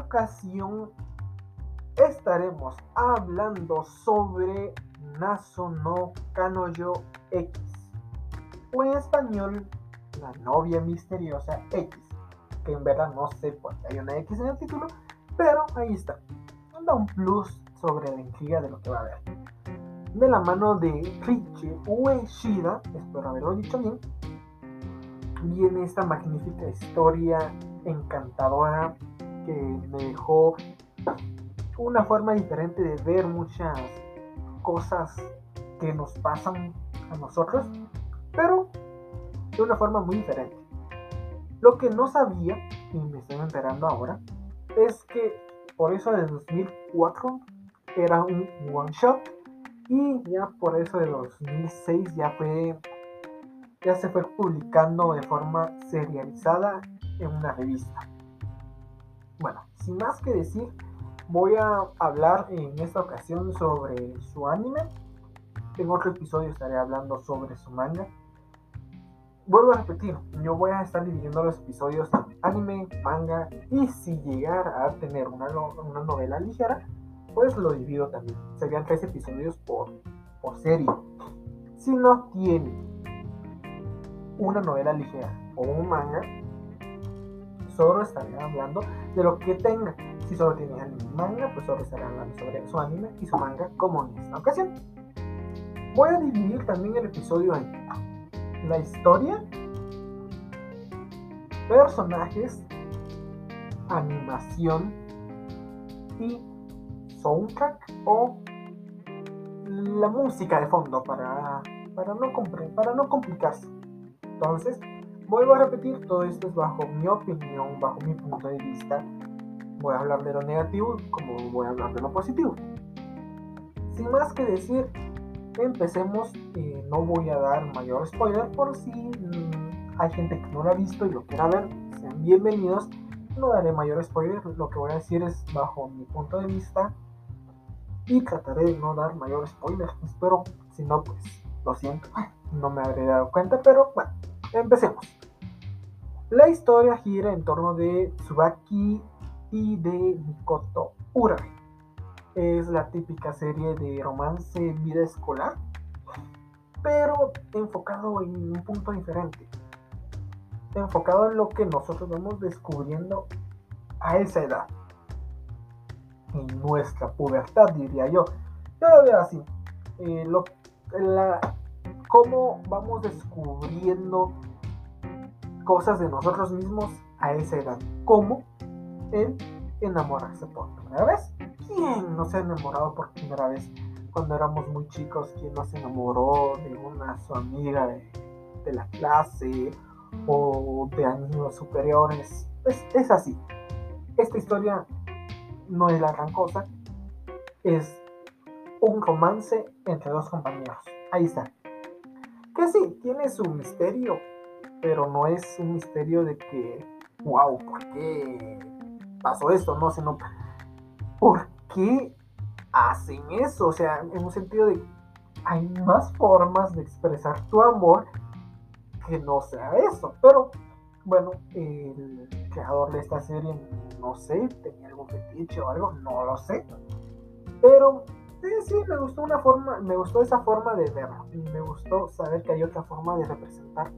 ocasión estaremos hablando sobre Naso no Kanoyo X, o en español, la novia misteriosa X, que en verdad no sé por qué hay una X en el título, pero ahí está. Da un plus sobre la intriga de lo que va a haber. De la mano de Richie Ueshida, espero haberlo dicho bien, viene esta magnífica historia encantadora que me dejó una forma diferente de ver muchas cosas que nos pasan a nosotros, pero de una forma muy diferente. Lo que no sabía, y me estoy enterando ahora, es que por eso de 2004 era un one shot y ya por eso de 2006 ya fue ya se fue publicando de forma serializada en una revista. Bueno, sin más que decir, voy a hablar en esta ocasión sobre su anime. En otro episodio estaré hablando sobre su manga. Vuelvo a repetir, yo voy a estar dividiendo los episodios en anime, manga y si llegara a tener una, una novela ligera, pues lo divido también. Serían tres episodios por, por serie. Si no tiene una novela ligera o un manga, solo estaré hablando de lo que tenga. Si solo tiene anime y manga, pues solo estaré hablando sobre su anime y su manga como en esta ocasión. Voy a dividir también el episodio en la historia, personajes, animación y soundtrack o la música de fondo para, para, no, para no complicarse. Entonces, vuelvo a repetir, todo esto es bajo mi opinión, bajo mi punto de vista. Voy a hablar de lo negativo como voy a hablar de lo positivo. Sin más que decir, empecemos. Eh, no voy a dar mayor spoiler por si mm, hay gente que no lo ha visto y lo quiera ver. Sean bienvenidos. No daré mayor spoiler. Lo que voy a decir es bajo mi punto de vista. Y trataré de no dar mayor spoiler. Espero, si no, pues lo siento. No me habré dado cuenta, pero bueno. Empecemos. La historia gira en torno de Tsubaki y de Mikoto Urare. Es la típica serie de romance vida escolar, pero enfocado en un punto diferente. Enfocado en lo que nosotros vamos descubriendo a esa edad. En nuestra pubertad, diría yo. Yo lo veo así. Eh, lo, cómo vamos descubriendo cosas de nosotros mismos a esa edad. Como el enamorarse por primera vez. ¿Quién no se ha enamorado por primera vez cuando éramos muy chicos? ¿Quién no se enamoró de una su amiga de, la clase o de años superiores? Pues es así. Esta historia no es la gran cosa. Es un romance entre dos compañeros. Ahí está que sí, tiene su misterio, pero no es un misterio de que, wow, ¿por qué pasó esto? No, sino, ¿por qué hacen eso? O sea, en un sentido de, hay más formas de expresar tu amor que no sea eso, pero bueno, el creador de esta serie, no sé, tenía algún fetiche o algo, no lo sé, pero Sí, sí, me gustó una forma, me gustó esa forma de verlo. Me gustó saber que hay otra forma de representar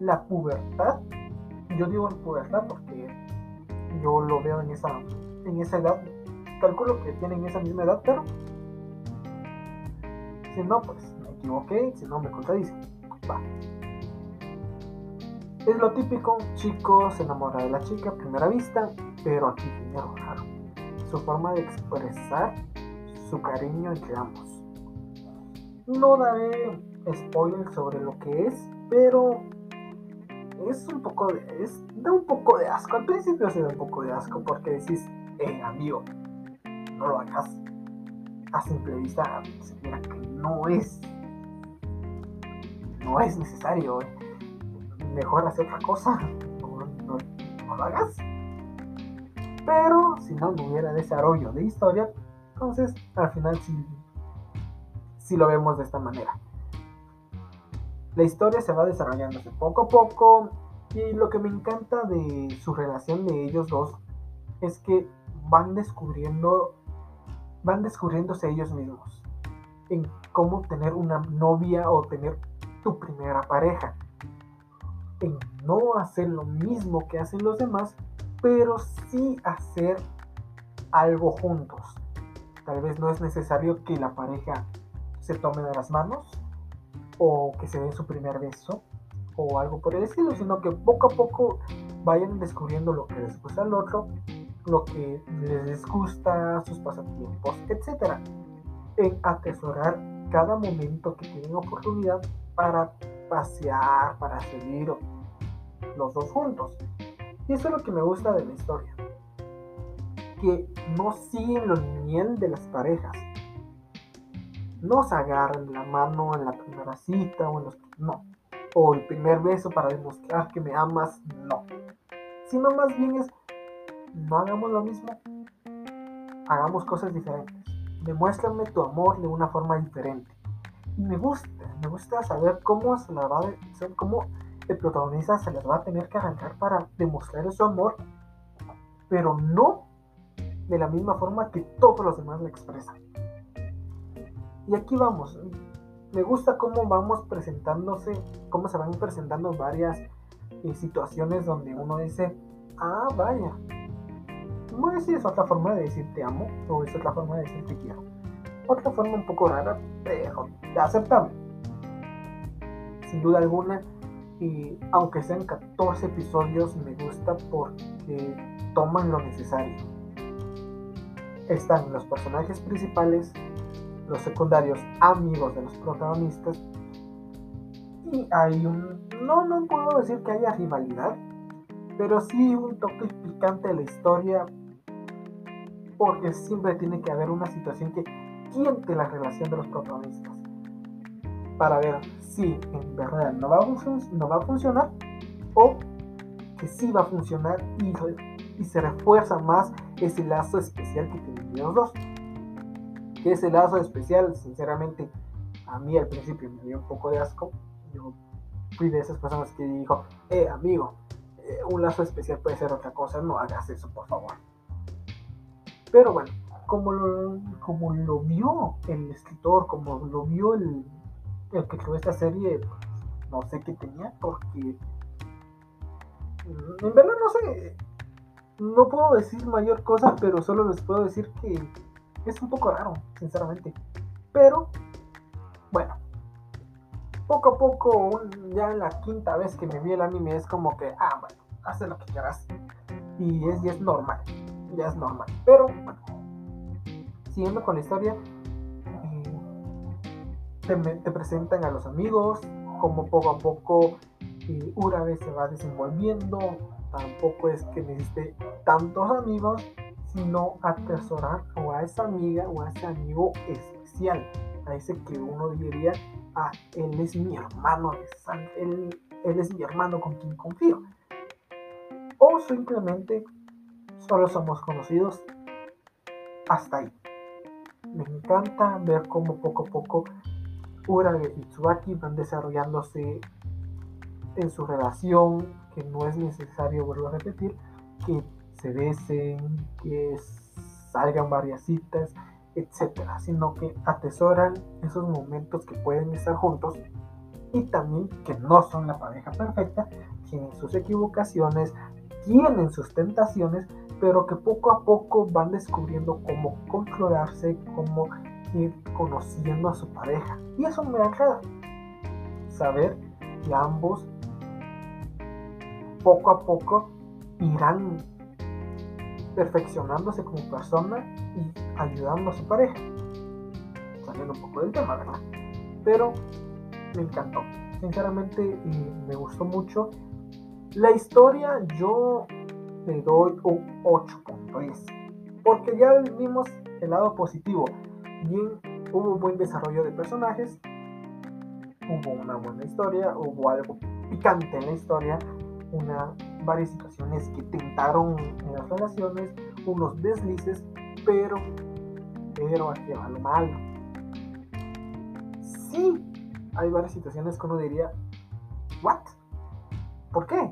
la pubertad. Yo digo en pubertad porque yo lo veo en esa, en esa edad. Calculo que tienen esa misma edad, pero si no, pues me equivoqué, si no me contradice. Es lo típico, chico se enamora de la chica a primera vista, pero aquí tiene algo raro. Su forma de expresar su cariño entre ambos. No daré spoiler sobre lo que es, pero es un poco de, es, da un poco de asco. Al principio se da un poco de asco porque decís, eh, amigo, no lo hagas. A simple vista se mira que no es, no es necesario. Mejor hacer otra cosa, no, lo hagas. Pero si no, no hubiera desarrollo de historia, entonces, al final sí, lo vemos de esta manera. La historia se va desarrollándose poco a poco y lo que me encanta de su relación de ellos dos es que van descubriendo, van descubriéndose ellos mismos en cómo tener una novia o tener tu primera pareja. En no hacer lo mismo que hacen los demás, pero sí hacer algo juntos. Tal vez no es necesario que la pareja se tome de las manos o que se den su primer beso o algo por el estilo, sino que poco a poco vayan descubriendo lo que les gusta al otro, lo que les gusta, sus pasatiempos, etc. En atesorar cada momento que tienen oportunidad para pasear, para seguir los dos juntos. Y eso es lo que me gusta de la historia. Que no siguen lo lineal de las parejas. No se agarran la mano en la primera cita o en los... No. O el primer beso para demostrar que me amas. No. Sino más bien es... No hagamos lo mismo. Hagamos cosas diferentes. Demuéstrame tu amor de una forma diferente. Y me gusta, me gusta saber cómo se la va a... Cómo el protagonista se les va a tener que arrancar para demostrar su amor, pero no de la misma forma que todos los demás le expresan. Y aquí vamos. Me gusta cómo vamos presentándose, cómo se van presentando varias eh, situaciones donde uno dice, ah, vaya. Bueno, si es otra forma de decir te amo, o es otra forma de decir te quiero. Otra forma un poco rara, pero aceptable. Sin duda alguna, y aunque sean 14 episodios, me gusta porque toman lo necesario. Están los personajes principales, los secundarios amigos de los protagonistas, y hay un... No, no puedo decir que haya rivalidad, pero sí un toque picante de la historia, porque siempre tiene que haber una situación que quiente la relación de los protagonistas para ver si en verdad no va a, no va a funcionar o que sí va a funcionar y, y se refuerza más ese lazo especial que tienen los dos. Ese lazo especial, sinceramente, a mí al principio me dio un poco de asco. Yo fui de esas personas que dijo, eh, amigo, eh, un lazo especial puede ser otra cosa, no hagas eso, por favor. Pero bueno, como lo, como lo vio el escritor, como lo vio el, el que creó esta serie, no sé qué tenía, porque mm, en verdad no sé, no puedo decir mayor cosa, pero solo les puedo decir que es un poco raro, sinceramente. Pero, bueno, poco a poco, ya en la quinta vez que me vi el anime, es como que, ah, bueno, haz lo que quieras. Y es, es normal, ya es normal. Pero, bueno, siguiendo con la historia, te, presentan a los amigos, como poco a poco eh, una vez se va desenvolviendo. Tampoco es que necesite tantos amigos, sino atesorar o a esa amiga o a ese amigo especial. A ese que uno diría, ah, él es mi hermano él, es mi hermano con quien confío. O simplemente solo somos conocidos hasta ahí. Me encanta ver cómo poco a poco Urage y Tsubaki van desarrollándose en su relación, que no es necesario, vuelvo a repetir, que se besen, que salgan varias citas, etcétera, sino que atesoran esos momentos que pueden estar juntos y también que no son la pareja perfecta, tienen sus equivocaciones, tienen sus tentaciones, pero que poco a poco van descubriendo cómo controlarse, cómo ir conociendo a su pareja. Y eso me agrada. Saber que ambos poco a poco irán perfeccionándose como persona y ayudando a su pareja. Saliendo un poco del tema, ¿verdad? Pero me encantó. Sinceramente me gustó mucho. La historia yo le doy un 8.10. Porque ya vimos el lado positivo bien, hubo un buen desarrollo de personajes, hubo una buena historia, hubo algo picante en la historia, una, varias situaciones que tentaron en las relaciones, unos deslices, pero, pero aquí va lo malo. Sí, hay varias situaciones que uno diría, ¿what? ¿Por qué?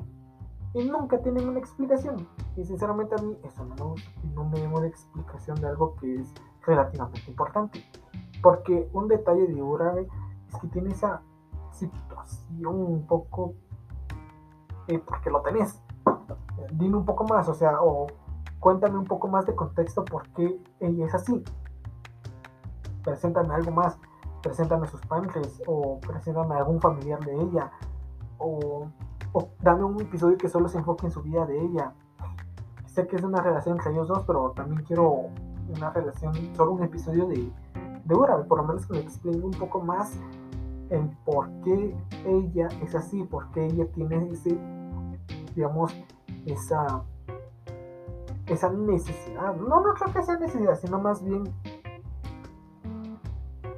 y nunca tienen una explicación. Y sinceramente a mí eso no, no me da una explicación de algo que es relativamente importante. Porque un detalle de Urabe es que tiene esa situación un poco... Porque lo tenés. Dime un poco más, o sea, o cuéntame un poco más de contexto por qué ella es así. Preséntame algo más, preséntame sus padres o preséntame algún familiar de ella o, dame un episodio que solo se enfoque en su vida de ella. Sé que es una relación entre ellos dos, pero también quiero una relación, solo un episodio de, de por lo menos que me explique un poco más el por qué ella es así, por qué ella tiene ese, digamos, esa esa necesidad. No, no creo que sea necesidad, sino más bien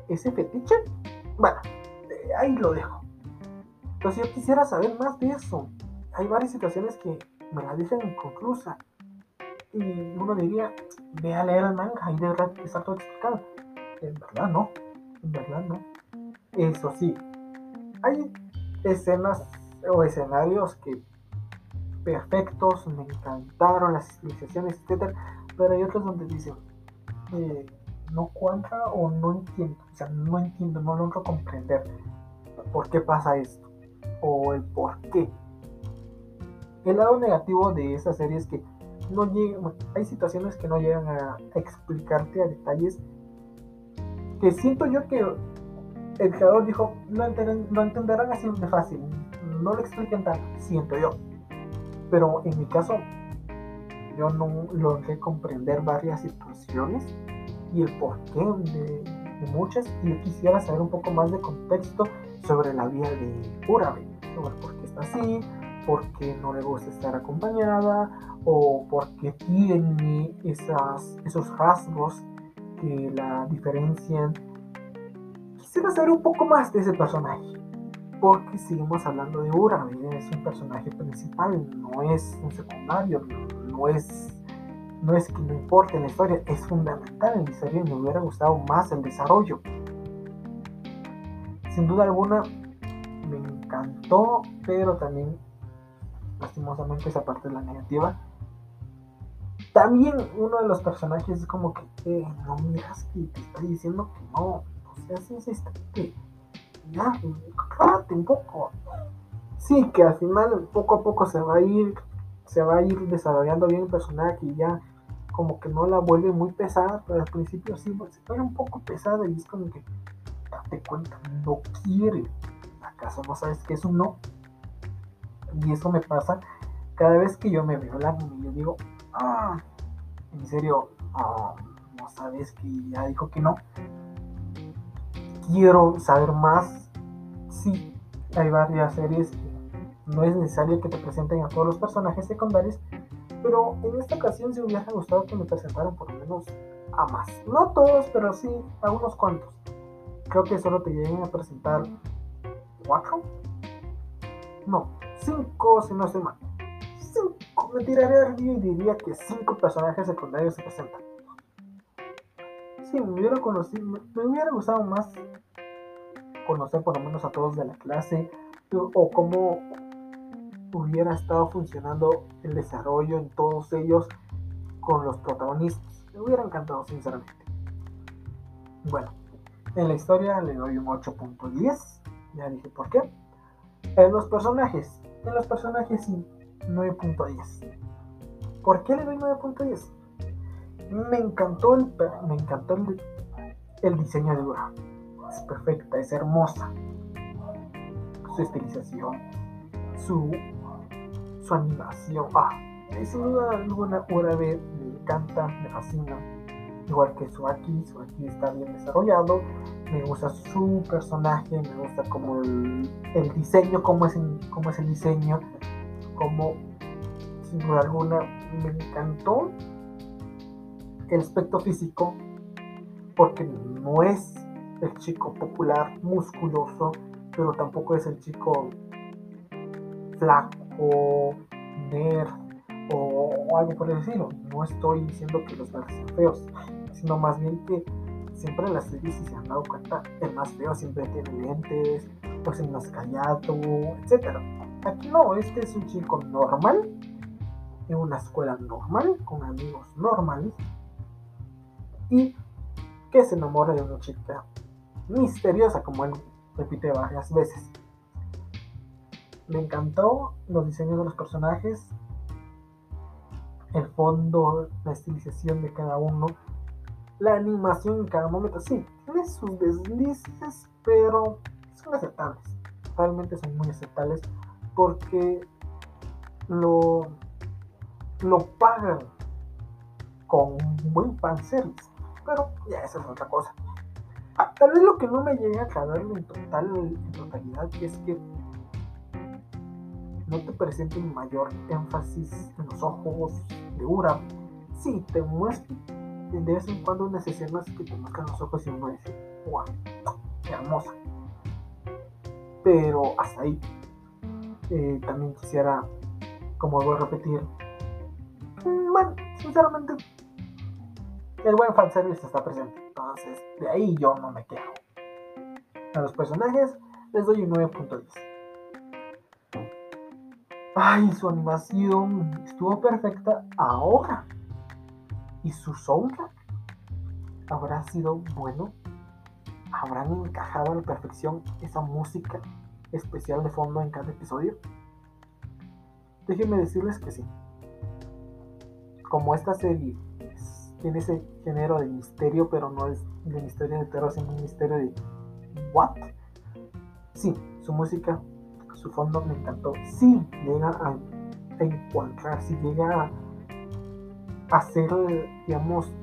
ese fetiche. Bueno, eh, ahí lo dejo. Entonces yo quisiera saber más de eso. Hay varias situaciones que me la dejan inconclusa. Y uno diría, ve a leer el manga y de verdad está todo explicado. En verdad no. En verdad no. Eso sí, hay escenas o escenarios que perfectos, me encantaron las civilizaciones, etc. Pero hay otros donde dicen, eh, no cuadra o no entiendo, o sea, no entiendo, no logro comprender por qué pasa esto o el por qué. El lado negativo de esa serie es que no hay situaciones que no llegan a explicarte a detalles que siento yo que el creador dijo, lo, entenderán así de fácil, no lo expliquen tanto, siento yo. Pero en mi caso, yo no logré comprender varias situaciones y el porqué de, de muchas. Y yo quisiera saber un poco más de contexto sobre la vida de Urabe, sobre por qué está así, por qué no le gusta estar acompañada o por qué tiene esas, esos rasgos que la diferencian. Quisiera saber un poco más de ese personaje porque seguimos hablando de Urabe, es un personaje principal, no es un secundario, no es, no es que no importe en la historia, es fundamental en la historia me hubiera gustado más el desarrollo. Sin duda alguna, me encantó, pero también, lastimosamente, esa parte de la negativa. También uno de los personajes es como que, eh, no miras que te está diciendo que no, o sea, es que ya, cállate un poco. Sí, que al final poco a poco se va a ir, se va a ir desarrollando bien el personaje y ya como que no la vuelve muy pesada, pero al principio sí se pone un poco pesada y es como que date cuenta, no quiere. ¿Acaso no sabes que es un no? Y eso me pasa cada vez que yo me veo anime y yo digo, ah, en serio, ah, no sabes que ya dijo que no quiero saber más. Sí, hay varias series que no es necesario que te presenten a todos los personajes secundarios, pero en esta ocasión sí hubiera gustado que me presentaran por lo menos a más. No todos, pero sí a unos cuantos. Creo que solo te lleguen a presentar cuatro. No, cinco si no estoy mal. Cinco. Me tiraré al y diría que cinco personajes secundarios se presentan. Sí, me hubiera conocido, me hubiera gustado más conocer por lo menos a todos de la clase o cómo hubiera estado funcionando el desarrollo en todos ellos con los protagonistas. Me hubiera encantado, sinceramente. Bueno, en la historia le doy un 8.10. Ya dije por qué. En los personajes, en los personajes sí, 9.10. ¿Por qué le doy 9.10? Me encantó el, me encantó el, diseño de Dura es perfecta, es hermosa. Su estilización, su, su animación. Ah, es una buena hora de me encanta, me fascina. Igual que su aquí, su aquí está bien desarrollado. Me gusta su personaje, me gusta como el, el diseño, cómo es, cómo es el diseño, como sin duda alguna me encantó el aspecto físico porque no es el chico popular, musculoso, pero tampoco es el chico flaco, nerd o, algo por el estilo. No estoy diciendo que los nerds sean feos, sino más bien que siempre en las series, si se han dado cuenta, el más feo siempre tiene lentes, pues el más callado, etc. Aquí no, este es un chico normal, en una escuela normal, con amigos normales, y que se enamora de una chica misteriosa, como él repite varias veces. Me encantó los diseños de los personajes, el fondo, la estilización de cada uno, la animación en cada momento. Sí, tiene sus deslices, pero son aceptables. Realmente son muy aceptables porque lo, lo pagan con buen fanservice. Pero ya esa es otra cosa. Tal vez lo que no me llega a caber en total, en totalidad, es que no te presenten mayor énfasis en los ojos de Ura. Sí, te muestran de vez en cuando unas escenas que te muestran los ojos y uno dice, wow, qué hermosa. Pero hasta ahí. Eh, también quisiera, como voy a repetir, mm, bueno, sinceramente, el buen fanservice está presente. Entonces, de ahí yo no me quejo. A los personajes les doy un 9.10. Ay, su animación estuvo perfecta ahora. ¿Y su soundtrack? ¿Habrá sido bueno? ¿Habrán encajado a la perfección esa música especial de fondo en cada episodio? Déjenme decirles que sí. Como esta serie tiene ese género de misterio, pero no es de misterio de terror, sino un misterio de ¿what? Sí, su música su fondo me encantó. Sí, llega a, encontrar, si llega a hacer, digamos,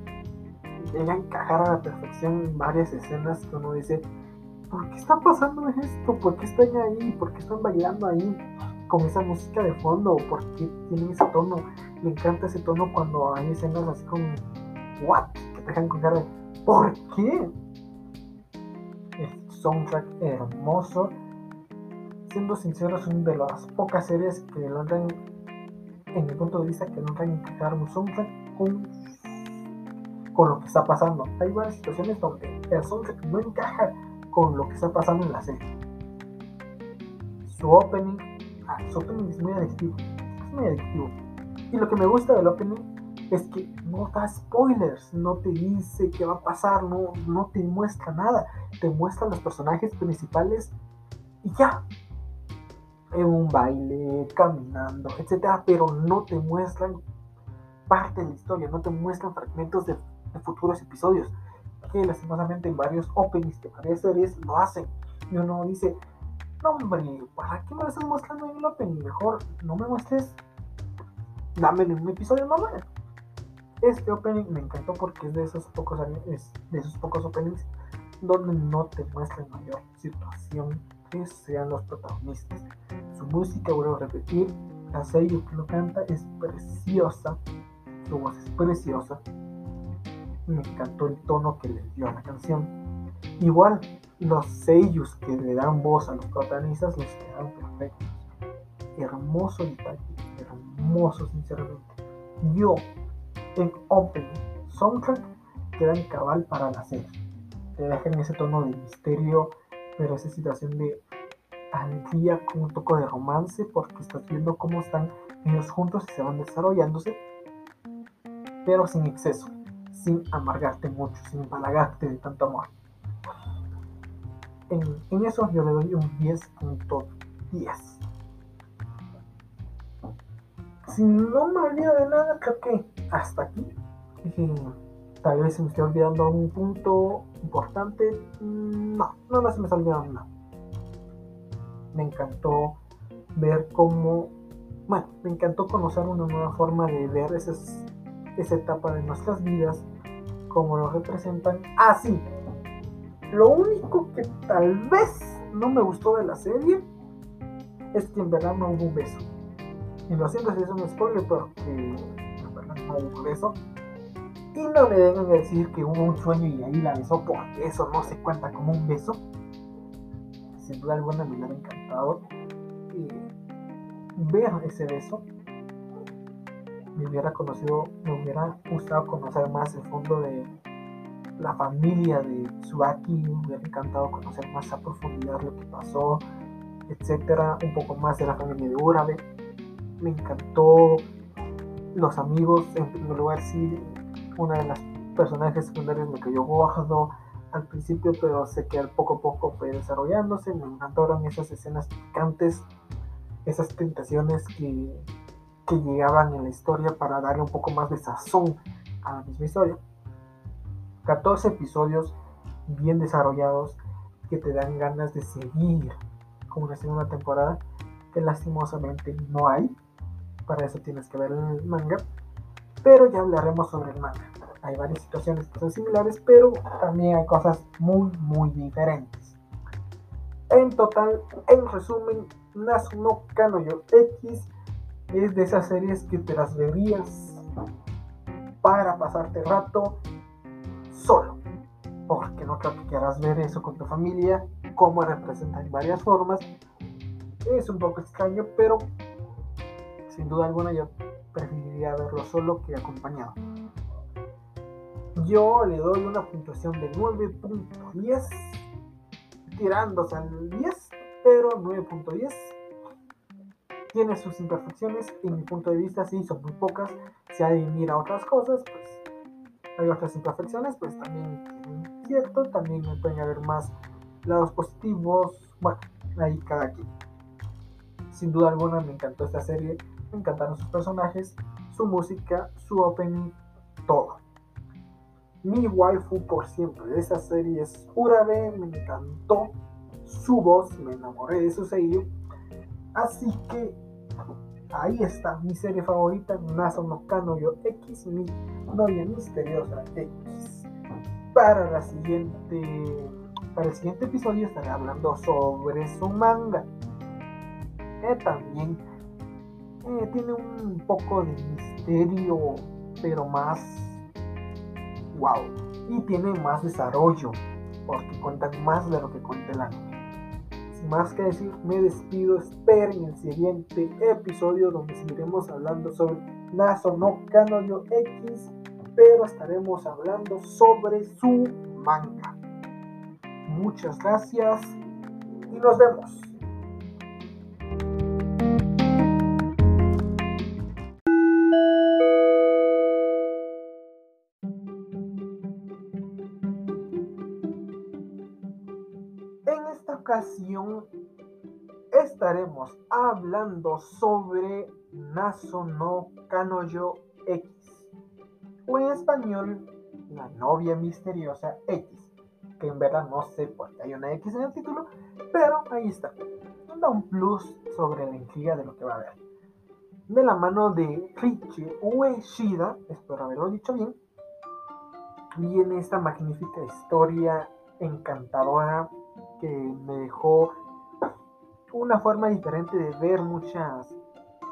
llega a encajar a la perfección en varias escenas que uno dice, ¿por qué está pasando esto? ¿Por qué están ahí? ¿Por qué están bailando ahí con esa música de fondo? ¿Por qué tienen ese tono? Me encanta ese tono cuando hay escenas así como, ¿what? Que te dejan con ¿por qué? El soundtrack hermoso siendo sincero, es una de las pocas series que logran, en mi punto de vista, que logran encajar un soundtrack con, con lo que está pasando. Hay varias situaciones donde el soundtrack no encaja con lo que está pasando en la serie. Su opening, ah, su opening es muy adictivo. Es muy adictivo. Y lo que me gusta del opening es que no da spoilers, no te dice qué va a pasar, no, no te muestra nada, te muestra los personajes principales y ya, en un baile, caminando, etcétera, pero no te muestran parte de la historia, no te muestran fragmentos de, futuros episodios, que lastimosamente en varios openings de varias series lo hacen. Y uno dice, no hombre, ¿para qué me lo estás mostrando en el opening? Mejor no me muestres, dámelo en un episodio normal. Este opening me encantó porque es de esos pocos de esos pocos openings donde no te muestran mayor situación que sean los protagonistas. Su música, vuelvo a repetir, la serie que lo canta es preciosa, su voz es preciosa. Me encantó el tono que le dio a la canción. Igual, los sellos que le dan voz a los protagonistas los quedan perfectos. Hermoso detalle, hermoso sinceramente. Yo, en opening, soundtrack, quedan cabal para la serie. Te dejan ese tono de misterio, pero esa situación de alegría con un toque de romance porque estás viendo cómo están ellos juntos y se van desarrollándose, pero sin exceso, sin amargarte mucho, sin empalagarte de tanto amor. En, eso yo le doy un 10.10. Si no me olvido de nada, creo que hasta aquí. tal vez se me esté olvidando un punto importante. No, no, no se me está olvidando nada me encantó ver cómo, bueno, me encantó conocer una nueva forma de ver esas, esa etapa de nuestras vidas, cómo lo representan. Ah, sí, lo único que tal vez no me gustó de la serie es que en verdad no hubo un beso. Y lo siento si es un spoiler, porque un beso. Y no me vengan a decir que hubo un sueño y ahí la besó, porque eso no se cuenta como un beso sin duda alguna me hubiera encantado eh, ver ese beso. Me hubiera conocido, me hubiera gustado conocer más el fondo de la familia de Tsubaki, me hubiera encantado conocer más a profundidad lo que pasó, etcétera, un poco más de la familia de Urabe. Me encantó los amigos, en primer lugar, sí, una de las personajes secundarios me cayó gordo al principio, pero sé que al poco a poco fue desarrollándose. Me encantaron esas escenas picantes, esas tentaciones que, que llegaban en la historia para darle un poco más de sazón a la misma historia. 14 episodios bien desarrollados que te dan ganas de seguir con una segunda temporada que lastimosamente no hay. Para eso tienes que ver el manga. Pero ya hablaremos sobre el manga. Hay varias situaciones que son similares, pero también hay cosas muy, muy diferentes. En total, en resumen, Nasuno Kanoyo X es de esas series que te las verías para pasarte rato solo. Porque no creo que quieras ver eso con tu familia, cómo representa en varias formas. Es un poco extraño, pero sin duda alguna yo preferiría verlo solo que acompañado. Yo le doy una puntuación de 9.10, tirándose al 10, pero 9.10. Tiene sus imperfecciones, en mi punto de vista sí, son muy pocas. Si hay mira otras cosas, pues hay otras imperfecciones, pues también cierto, también pueden haber más lados positivos, bueno, ahí cada quien. Sin duda alguna me encantó esta serie, me encantaron sus personajes, su música, su opening, todo. Mi waifu por siempre de esa serie es Urabe, me encantó su voz, me enamoré de su sello. Así que ahí está mi serie favorita, Naso no Kanoyo X, mi novia misteriosa X. Para la siguiente para el siguiente episodio estaré hablando sobre su manga, que también eh, tiene un poco de misterio, pero más wow, y tiene más desarrollo, porque cuentan más de lo que cuenta el anime. Sin más que decir, me despido, esperen el siguiente episodio donde seguiremos hablando sobre Naso no Kanoyo X, pero estaremos hablando sobre su manga. Muchas gracias y nos vemos. Estaremos hablando sobre Naso no Kanoyo X, o en español, la novia misteriosa X que en verdad no sé por qué hay una X en el título, pero ahí está. Da un plus sobre la intriga de lo que va a haber. De la mano de Richie Ueshida, espero haberlo dicho bien, viene esta magnífica historia encantadora que me dejó una forma diferente de ver muchas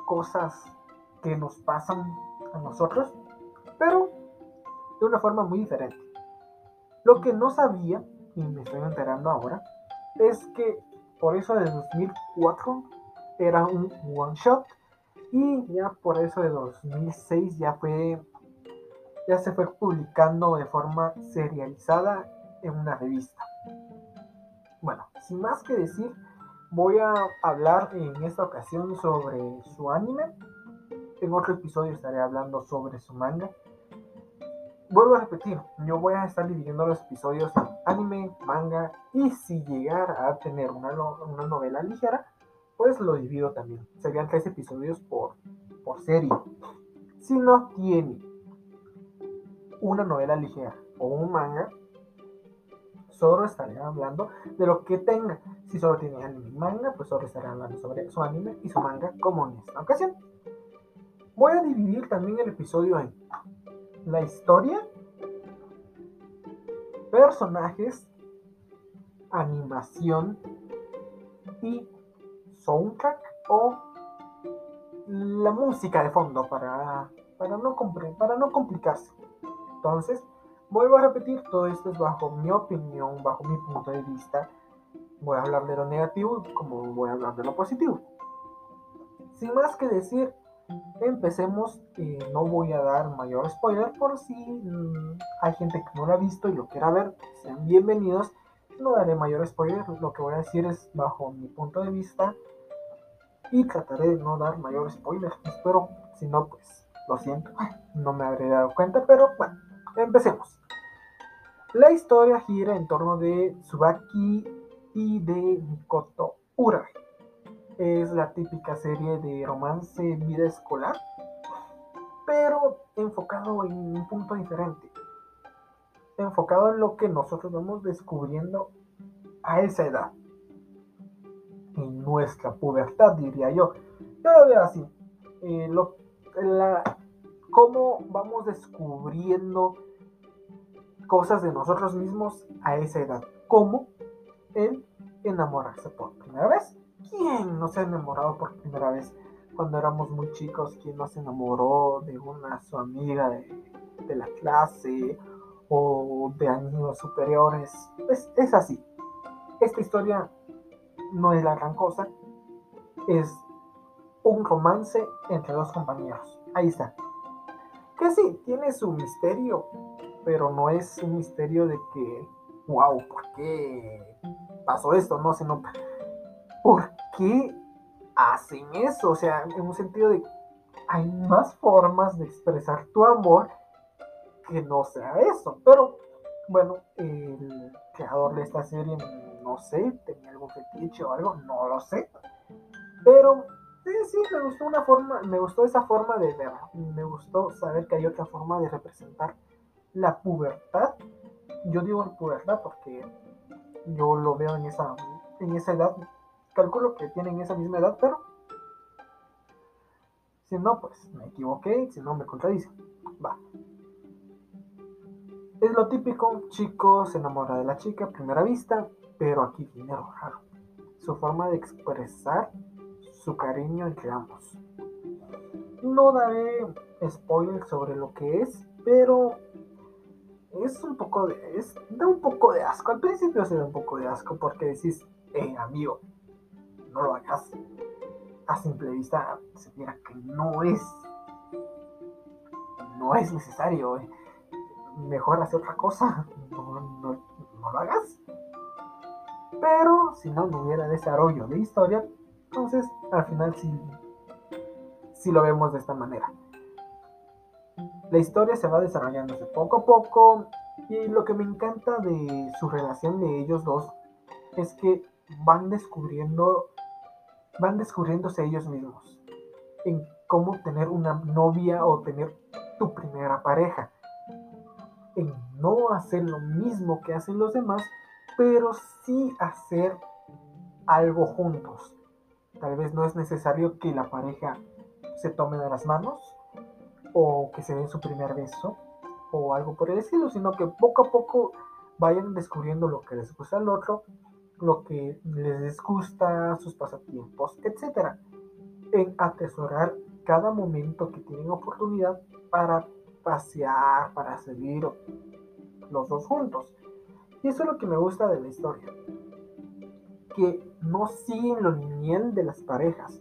cosas que nos pasan a nosotros, pero de una forma muy diferente. Lo que no sabía, y me estoy enterando ahora, es que por eso de 2004 era un one shot y ya por eso de 2006 ya fue ya se fue publicando de forma serializada en una revista. Bueno, sin más que decir, voy a hablar en esta ocasión sobre su anime. En otro episodio estaré hablando sobre su manga vuelvo a repetir, yo voy a estar dividiendo los episodios en anime, manga y si llegara a tener una, una novela ligera, pues lo divido también. Serían tres episodios por, por serie. Si no tiene una novela ligera o un manga, solo estaré hablando de lo que tenga. Si solo tiene anime y manga, pues solo estaré hablando sobre su anime y su manga como en esta ocasión. Voy a dividir también el episodio en la historia, personajes, animación y soundtrack o la música de fondo para, para, no, para no complicarse. Entonces, vuelvo a repetir, todo esto es bajo mi opinión, bajo mi punto de vista. Voy a hablar de lo negativo como voy a hablar de lo positivo. Sin más que decir, Empecemos, no voy a dar mayor spoiler por si mm, hay gente que no lo ha visto y lo quiera ver, sean bienvenidos. no daré mayor spoiler, lo que voy a decir es bajo mi punto de vista y trataré de no dar mayor spoiler. Espero, si no, pues lo siento, no me habré dado cuenta, pero bueno, empecemos. La historia gira en torno de Tsubaki y de Mikoto Ura. Es la típica serie de romance vida escolar, pero enfocado en un punto diferente. Enfocado en lo que nosotros vamos descubriendo a esa edad. En nuestra pubertad, diría yo. Yo lo veo así. Lo, la, cómo vamos descubriendo cosas de nosotros mismos a esa edad. Como el enamorarse por primera vez. ¿Quién no se ha enamorado por primera vez cuando éramos muy chicos? ¿Quién no se enamoró de una su amiga de, la clase o de años superiores? Es, es así. Esta historia no es la gran cosa. Es un romance entre dos compañeros. Ahí está. Que sí, tiene su misterio, pero no es un misterio de que, wow, ¿por qué pasó esto? No, sino, ¿por qué hacen eso? O sea, en un sentido de, hay más formas de expresar tu amor que no sea eso. Pero, bueno, el creador de esta serie, no sé, tenía algún fetiche o algo, no lo sé. Pero Sí, sí, me gustó una forma, me gustó esa forma de ver, me gustó saber que hay otra forma de representar la pubertad. Yo digo pubertad porque yo lo veo en esa, en esa edad, calculo que tienen esa misma edad, pero si no, pues me equivoqué, si no me contradice. Va. Es lo típico, chico se enamora de la chica a primera vista, pero aquí viene lo raro. Su forma de expresar su cariño entre ambos. No daré spoiler sobre lo que es, pero es un poco de, es, da un poco de asco. Al principio se da un poco de asco porque decís, eh, amigo, no lo hagas. A simple vista se mira que no es, no es necesario. Eh. Mejor hacer otra cosa. No, no, lo hagas. Pero si no, no hubiera desarrollo de historia, entonces, al final sí, lo vemos de esta manera. La historia se va desarrollándose poco a poco y lo que me encanta de su relación de ellos dos es que van descubriendo, van descubriéndose ellos mismos en cómo tener una novia o tener tu primera pareja. En no hacer lo mismo que hacen los demás, pero sí hacer algo juntos. Tal vez no es necesario que la pareja se tome de las manos o que se den su primer beso o algo por el estilo, sino que poco a poco vayan descubriendo lo que les gusta al otro, lo que les gusta, sus pasatiempos, etc. En atesorar cada momento que tienen oportunidad para pasear, para salir los dos juntos. Y eso es lo que me gusta de la historia que no siguen lo lineal de las parejas.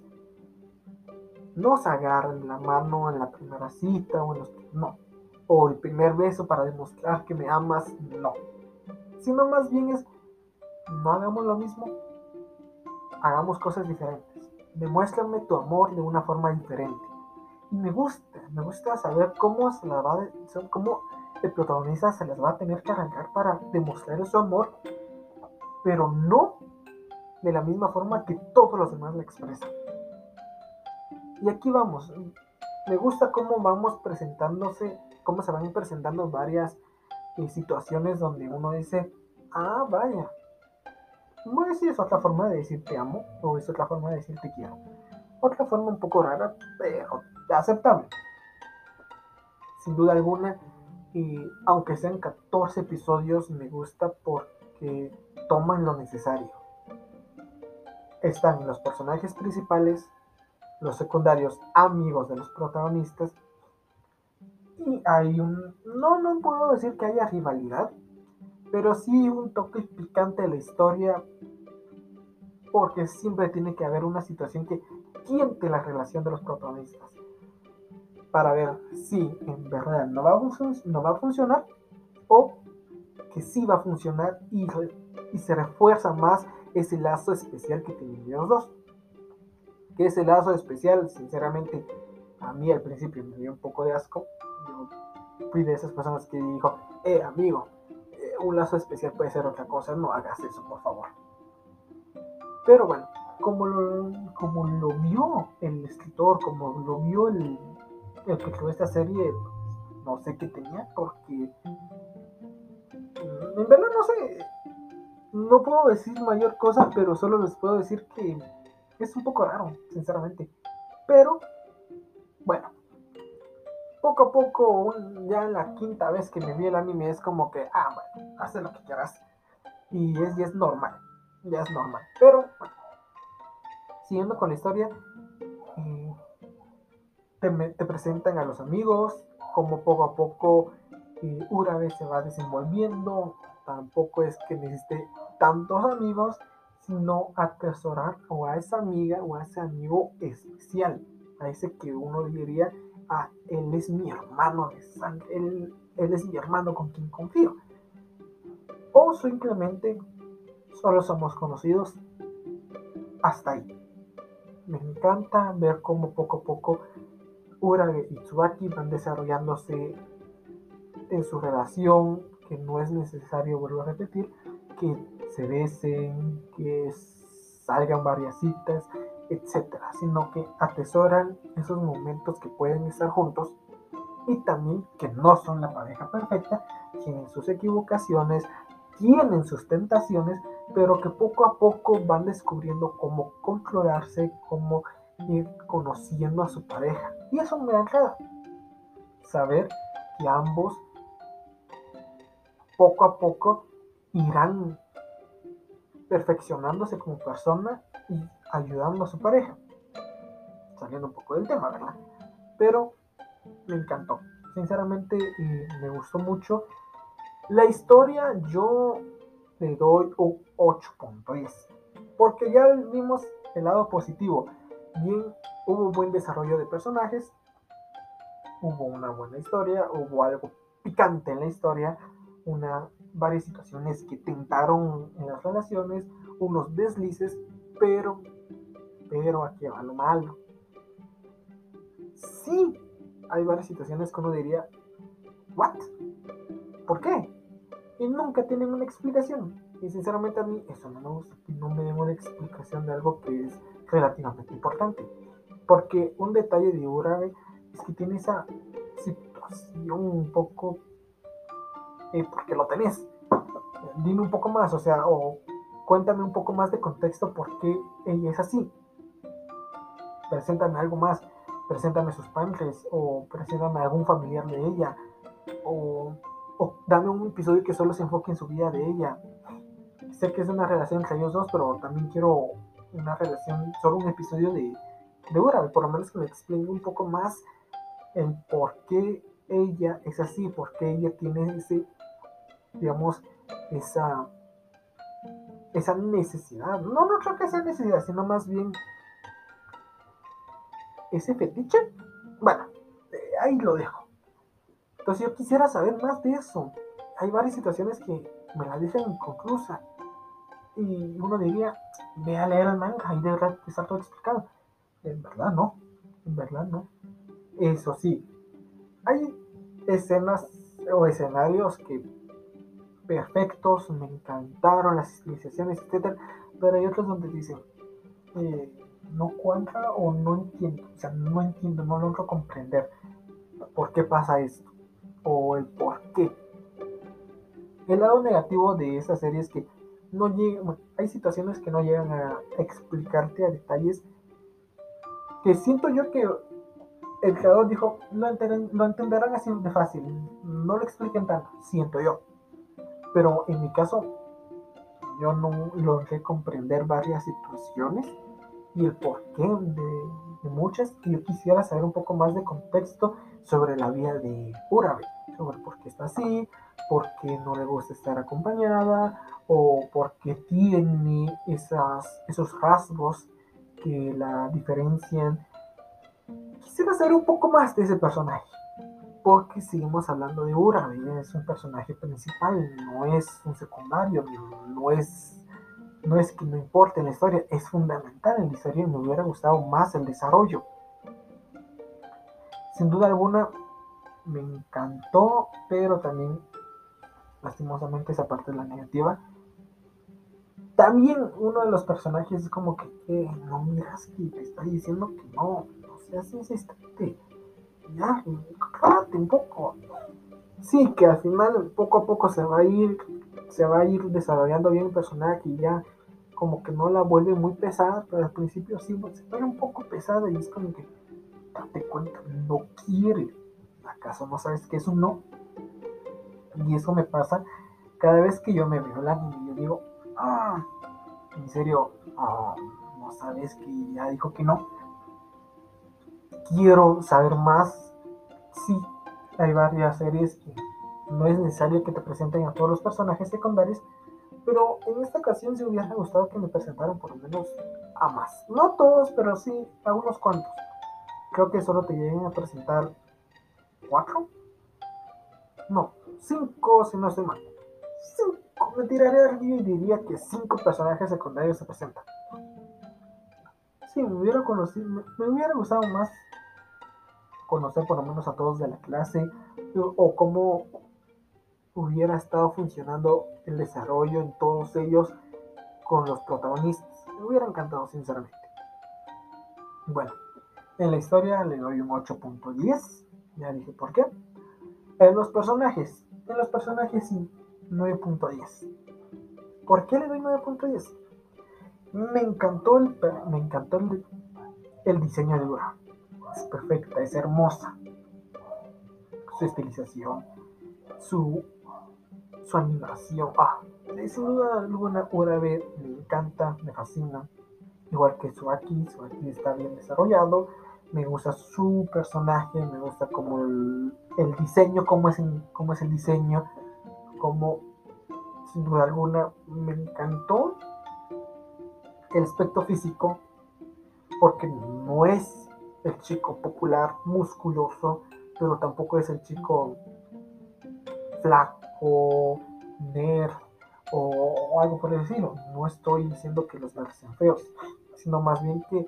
No se agarran la mano en la primera cita o en los... No. O el primer beso para demostrar que me amas. No. Sino más bien es, no hagamos lo mismo. Hagamos cosas diferentes. Demuéstrame tu amor de una forma diferente. Y me gusta, me gusta saber cómo se la va cómo el protagonista se les va a tener que arrancar para demostrar su amor, pero no de la misma forma que todos los demás la expresan. Y aquí vamos. Me gusta cómo vamos presentándose, cómo se van presentando varias eh, situaciones donde uno dice, ah, vaya. Bueno, si es otra forma de decir te amo o es otra forma de decir te quiero. Otra forma un poco rara, pero aceptable. Sin duda alguna, y aunque sean 14 episodios, me gusta porque toman lo necesario están los personajes principales, los secundarios amigos de los protagonistas, y hay un, no, no puedo decir que haya rivalidad, pero sí un toque picante de la historia, porque siempre tiene que haber una situación que tiente la relación de los protagonistas, para ver si en verdad no va a, no va a funcionar, o que sí va a funcionar y y se refuerza más ese lazo especial que tienen los dos. Que ese lazo especial, sinceramente, a mí al principio me dio un poco de asco. Yo fui de esas personas que dijo, eh, amigo, eh, un lazo especial puede ser otra cosa, no hagas eso, por favor. Pero bueno, como lo, como lo vio el escritor, como lo vio el, el que creó esta serie, no sé qué tenía, porque en verdad no sé, no puedo decir mayor cosa, pero solo les puedo decir que es un poco raro, sinceramente. Pero, bueno, poco a poco, ya en la quinta vez que me vi el anime, es como que, ah, bueno, haz lo que quieras. Y es, y es normal, ya es normal. Pero, bueno, siguiendo con la historia, eh, te, presentan a los amigos, como poco a poco eh, Urabe se va desenvolviendo. Tampoco es que necesite tantos amigos, sino atesorar o a esa amiga o a ese amigo especial, a ese que uno diría, ah, él es mi hermano de sangre, él, es mi hermano con quien confío. O simplemente solo somos conocidos hasta ahí. Me encanta ver cómo poco a poco Urage y Tsubaki van desarrollándose en su relación, que no es necesario, vuelvo a repetir, que se besen, que salgan varias citas, etcétera, sino que atesoran esos momentos que pueden estar juntos y también que no son la pareja perfecta, tienen sus equivocaciones, tienen sus tentaciones, pero que poco a poco van descubriendo cómo controlarse, cómo ir conociendo a su pareja. Y eso me agrada. Saber que ambos poco a poco irán perfeccionándose como persona y ayudando a su pareja. Saliendo un poco del tema, ¿verdad? Pero me encantó. Sinceramente me gustó mucho. La historia yo le doy un 8.10. Porque ya vimos el lado positivo. Bien, hubo un buen desarrollo de personajes. Hubo una buena historia. Hubo algo picante en la historia una, varias situaciones que tentaron en las relaciones, unos deslices, pero, pero aquí va lo malo. Sí, hay varias situaciones que uno diría, ¿what? ¿Por qué? Y nunca tienen una explicación. Y sinceramente a mí eso no me gusta, que no me den una explicación de algo que es relativamente importante. Porque un detalle de Urabe es que tiene esa situación un poco porque lo tenés. Dime un poco más, o sea, o cuéntame un poco más de contexto por qué ella es así. Preséntame algo más, preséntame sus padres, o preséntame algún familiar de ella, o, o dame un episodio que solo se enfoque en su vida de ella. Sé que es una relación entre ellos dos, pero también quiero una relación, solo un episodio de, de Ura, por lo menos que me explique un poco más el por qué ella es así, por qué ella tiene ese digamos, esa, esa necesidad. No, no creo que sea necesidad, sino más bien ese fetiche. Bueno, eh, ahí lo dejo. Entonces yo quisiera saber más de eso. Hay varias situaciones que me la dejan inconclusa. Y uno diría, ve a leer el manga y de verdad está todo explicado. En verdad no. En verdad no. Eso sí. Hay escenas o escenarios que perfectos, me encantaron las civilizaciones, etc. Pero hay otros donde dicen, eh, no cuadra o no entiendo, o sea, no entiendo, no logro comprender por qué pasa esto o el por qué. El lado negativo de esa serie es que no llega, hay situaciones que no llegan a explicarte a detalles que siento yo que el creador dijo, lo, lo entenderán así de fácil, no lo expliquen tanto, siento yo. Pero en mi caso, yo no logré comprender varias situaciones y el porqué de, muchas. Y yo quisiera saber un poco más de contexto sobre la vida de Urabe, sobre por qué está así, por qué no le gusta estar acompañada o por qué tiene esas, esos rasgos que la diferencian. Quisiera saber un poco más de ese personaje. Porque seguimos hablando de Ura, es un personaje principal, no es un secundario, no es, no es que no importe la historia, es fundamental en la historia y me hubiera gustado más el desarrollo. Sin duda alguna, me encantó, pero también, lastimosamente, esa parte de la negativa. También uno de los personajes es como que, eh, no miras que te está diciendo que no, no seas insistente ya, cállate un poco. Sí, que al final poco a poco se va a ir, se va a ir desarrollando bien el personaje y ya como que no la vuelve muy pesada, pero al principio sí se pone un poco pesada y es como que date cuenta, no quiere. ¿Acaso no sabes que es un no? Y eso me pasa cada vez que yo me veo el anime yo digo, ah, en serio, ah, no sabes que ya dijo que no quiero saber más. Sí, hay varias series que no es necesario que te presenten a todos los personajes secundarios, pero en esta ocasión sí hubiera gustado que me presentaran por lo menos a más. No todos, pero sí a unos cuantos. Creo que solo te lleguen a presentar cuatro. No, cinco si no estoy mal. Cinco. Me tiraré al río y diría que cinco personajes secundarios se presentan. Sí, me hubiera conocido, me hubiera gustado más conocer por lo menos a todos de la clase o cómo hubiera estado funcionando el desarrollo en todos ellos con los protagonistas. Me hubiera encantado, sinceramente. Bueno, en la historia le doy un 8.10. Ya dije por qué. En los personajes, en los personajes sí, 9.10. ¿Por qué le doy 9.10? Me encantó el, me encantó el, diseño de Dura es perfecta, es hermosa. Su estilización, su, su animación. Ah, sin duda alguna, Urabe me encanta, me fascina. Igual que Suaki, Suaki está bien desarrollado. Me gusta su personaje, me gusta como el, diseño, cómo es, cómo es el diseño, como sin duda alguna me encantó el aspecto físico, porque no es el chico popular, musculoso, pero tampoco es el chico flaco, nerd o, algo por el estilo. No estoy diciendo que los nerds sean feos, sino más bien que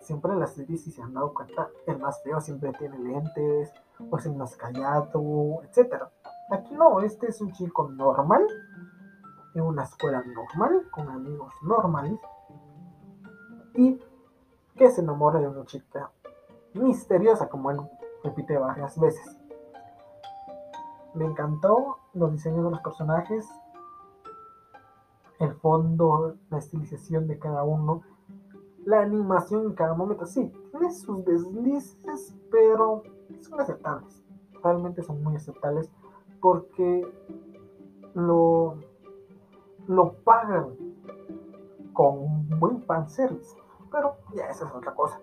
siempre en las series, si se han dado cuenta, el más feo siempre tiene lentes, o es el más callado, etc. Aquí no, este es un chico normal, en una escuela normal, con amigos normales, y que se enamora de una chica misteriosa, como él repite varias veces. Me encantó los diseños de los personajes, el fondo, la estilización de cada uno, la animación en cada momento. Sí, tiene sus deslices, pero son aceptables. Realmente son muy aceptables porque lo, lo pagan con buen fanservice. Pero ya esa es otra cosa.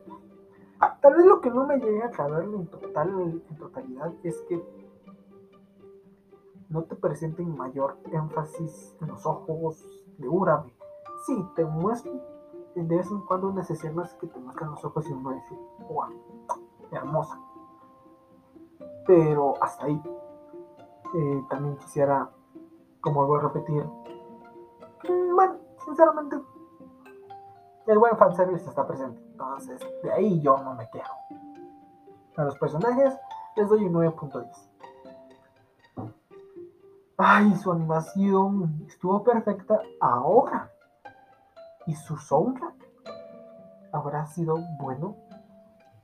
Tal vez lo que no me llegue a caber en, total, en totalidad es que no te presenten mayor énfasis en los ojos de Urame. Sí, te muestran de vez en cuando unas que te muestran los ojos y uno dice, wow, hermosa. Pero hasta ahí. Eh, también quisiera, como voy a repetir, bueno, sinceramente el buen fanservice está presente. Entonces, de ahí yo no me quejo. A los personajes les doy un 9.10. Ay, su animación estuvo perfecta ahora. ¿Y su soundtrack? ¿Habrá sido bueno?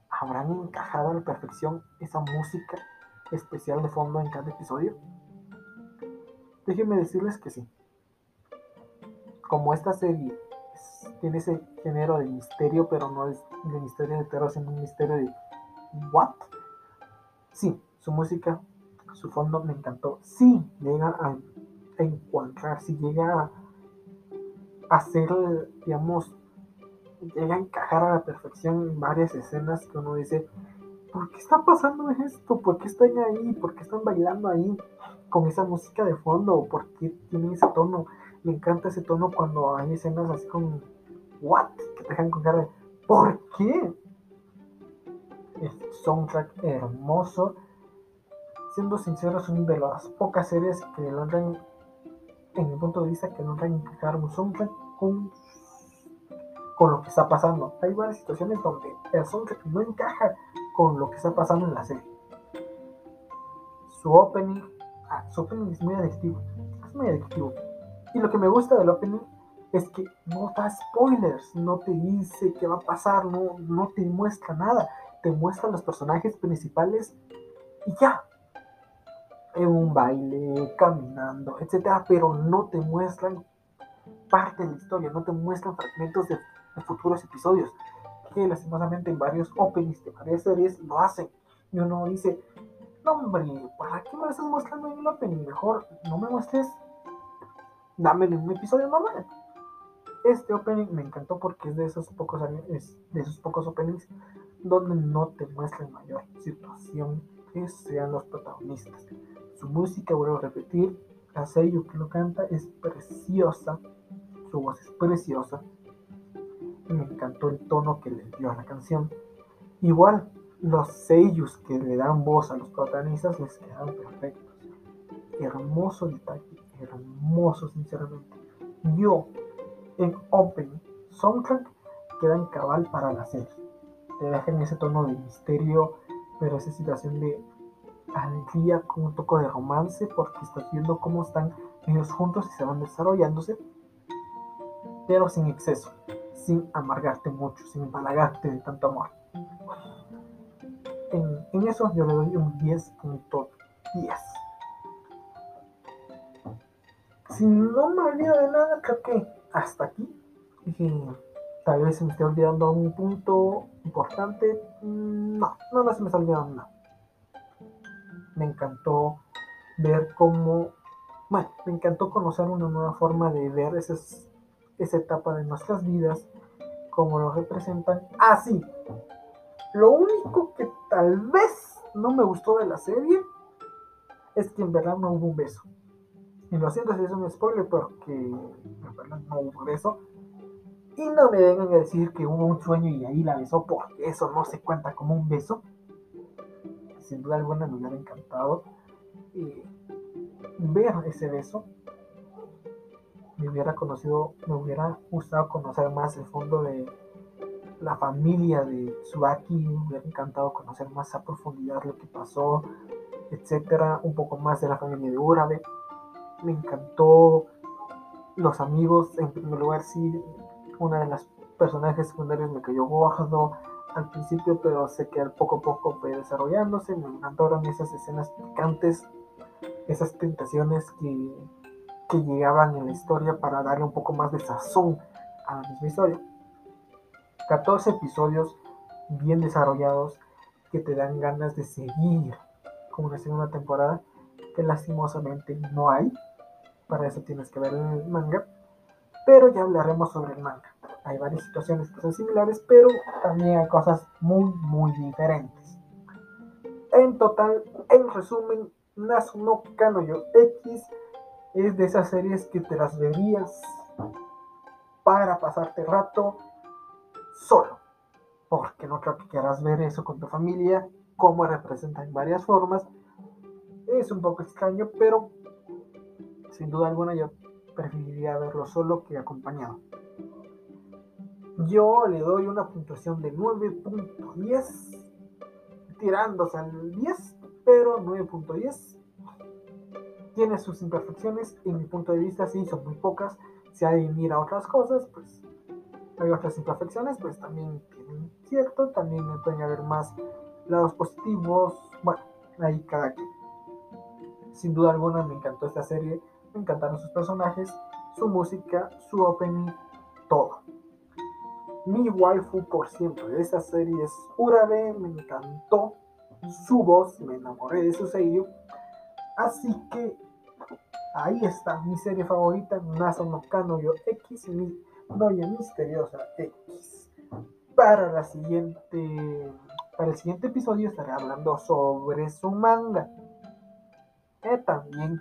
¿Habrán encajado a la perfección esa música especial de fondo en cada episodio? Déjenme decirles que sí. Como esta serie tiene ese género de misterio, pero no es de misterio de terror, sino un misterio de ¿what? Sí, su música, su fondo me encantó. Sí, llega a, encontrar, si llega a hacer, digamos, llega a encajar a la perfección en varias escenas que uno dice, ¿por qué está pasando esto? ¿Por qué están ahí? ¿Por qué están bailando ahí con esa música de fondo? ¿Por qué tienen ese tono? Me encanta ese tono cuando hay escenas así con ¿what? Que te dejan con cara de ¿por qué? Es soundtrack hermoso. siendo sincero, es una de las pocas series que logran, en mi punto de vista, que logran encajar un soundtrack con, con lo que está pasando. Hay varias situaciones donde el soundtrack no encaja con lo que está pasando en la serie. Su opening, ah, su opening es muy adictivo, es muy adictivo. Y lo que me gusta del opening es que no da spoilers, no te dice qué va a pasar, no, no te muestra nada, te muestra los personajes principales y ya, en un baile, caminando, etcétera, pero no te muestran parte de la historia, no te muestran fragmentos de, futuros episodios, que lastimosamente en varios openings de varias series lo hacen. Y uno dice, hombre, ¿para qué me estás mostrando en el opening? Mejor no me muestres, dame un episodio normal. Este opening me encantó porque es de esos pocos es pocos openings donde no te muestran mayor situación que sean los protagonistas. Su música, vuelvo a repetir, la Seiyu que lo canta es preciosa, su voz es preciosa. Me encantó el tono que le dio a la canción. Igual, los Seiyus que le dan voz a los protagonistas les quedaron perfectos. Hermoso detalle, hermoso sinceramente. Yo, en Open Soundtrack, quedan cabal para la serie. Te dejan ese tono de misterio, pero esa situación de alegría con un toque de romance porque estás viendo cómo están ellos juntos y se van desarrollándose, pero sin exceso, sin amargarte mucho, sin empalagarte de tanto amor. En, en eso yo le doy un 10.10. Si no me olvido de nada, creo que hasta aquí. tal vez se me esté olvidando un punto importante. No, no, se me está olvidando nada me encantó ver cómo, bueno, me encantó conocer una nueva forma de ver esa etapa de nuestras vidas, cómo lo representan. Ah, sí, lo único que tal vez no me gustó de la serie es que en verdad no hubo un beso. Y lo siento si es un spoiler porque no hubo beso. Y no me vengan a decir que hubo un sueño y ahí la besó porque eso no se cuenta como un beso sin duda alguna me hubiera encantado eh, ver ese beso. Me hubiera conocido, me hubiera gustado conocer más el fondo de la familia de Tsubaki, me hubiera encantado conocer más a profundidad lo que pasó, etcétera, un poco más de la familia de Urabe. Me encantó los amigos, en primer lugar, sí, una de las personajes secundarios me cayó gordo, al principio, pero sé que al poco a poco fue desarrollándose. Me encantaron esas escenas picantes, esas tentaciones que, que llegaban en la historia para darle un poco más de sazón a la misma historia. 14 episodios bien desarrollados que te dan ganas de seguir con una segunda temporada que lastimosamente no hay. Para eso tienes que ver el manga. Pero ya hablaremos sobre el manga hay varias situaciones que son similares, pero también hay cosas muy, muy diferentes. En total, en resumen, Nasu no Kanoyo X es de esas series que te las verías para pasarte rato solo. Porque no creo que quieras ver eso con tu familia, como representa en varias formas. Es un poco extraño, pero sin duda alguna yo preferiría verlo solo que acompañado. Yo le doy una puntuación de 9.10, tirándose al 10, pero 9.10. Tiene sus imperfecciones, en mi punto de vista sí, son muy pocas. Si hay mira otras cosas, pues hay otras imperfecciones, pues también tienen cierto, también pueden haber más lados positivos, bueno, ahí cada quien. Sin duda alguna me encantó esta serie, me encantaron sus personajes, su música, su opening, todo mi waifu por siempre de esta serie es Urabe, me encantó su voz, me enamoré de su sello. Así que ahí está mi serie favorita, Nasa no Kanoyo X, mi Noya Misteriosa X. Para la siguiente, para el siguiente episodio estaré hablando sobre su manga. También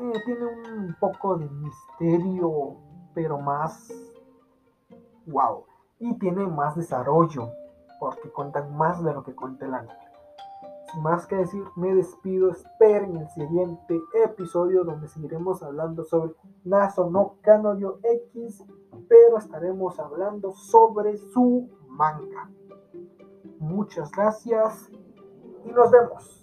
eh, tiene un poco de misterio, pero más wow. Y tiene más desarrollo, porque cuentan más de lo que cuenta el anime. sin más que decir, me despido. Esperen el siguiente episodio donde seguiremos hablando sobre Naso no Kanoyo X, pero estaremos hablando sobre su manga. Muchas gracias y nos vemos.